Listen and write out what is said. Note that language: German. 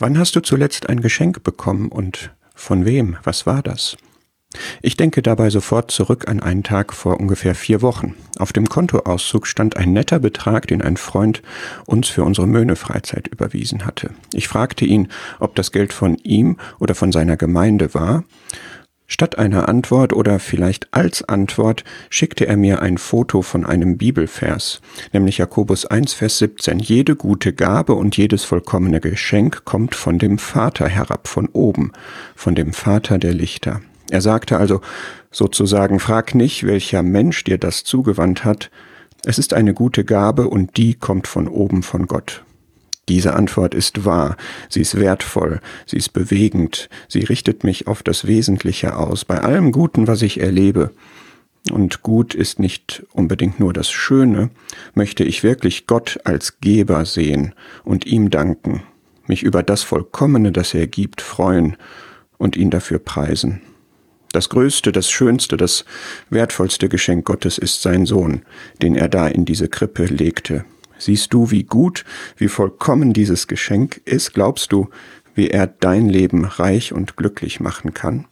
Wann hast du zuletzt ein Geschenk bekommen und von wem? Was war das? Ich denke dabei sofort zurück an einen Tag vor ungefähr vier Wochen. Auf dem Kontoauszug stand ein netter Betrag, den ein Freund uns für unsere Möhne-Freizeit überwiesen hatte. Ich fragte ihn, ob das Geld von ihm oder von seiner Gemeinde war. Statt einer Antwort oder vielleicht als Antwort schickte er mir ein Foto von einem Bibelvers, nämlich Jakobus 1, Vers 17. Jede gute Gabe und jedes vollkommene Geschenk kommt von dem Vater herab, von oben, von dem Vater der Lichter. Er sagte also sozusagen, frag nicht, welcher Mensch dir das zugewandt hat, es ist eine gute Gabe und die kommt von oben von Gott. Diese Antwort ist wahr, sie ist wertvoll, sie ist bewegend, sie richtet mich auf das Wesentliche aus, bei allem Guten, was ich erlebe. Und gut ist nicht unbedingt nur das Schöne, möchte ich wirklich Gott als Geber sehen und ihm danken, mich über das Vollkommene, das er gibt, freuen und ihn dafür preisen. Das größte, das schönste, das wertvollste Geschenk Gottes ist sein Sohn, den er da in diese Krippe legte. Siehst du, wie gut, wie vollkommen dieses Geschenk ist? Glaubst du, wie er dein Leben reich und glücklich machen kann?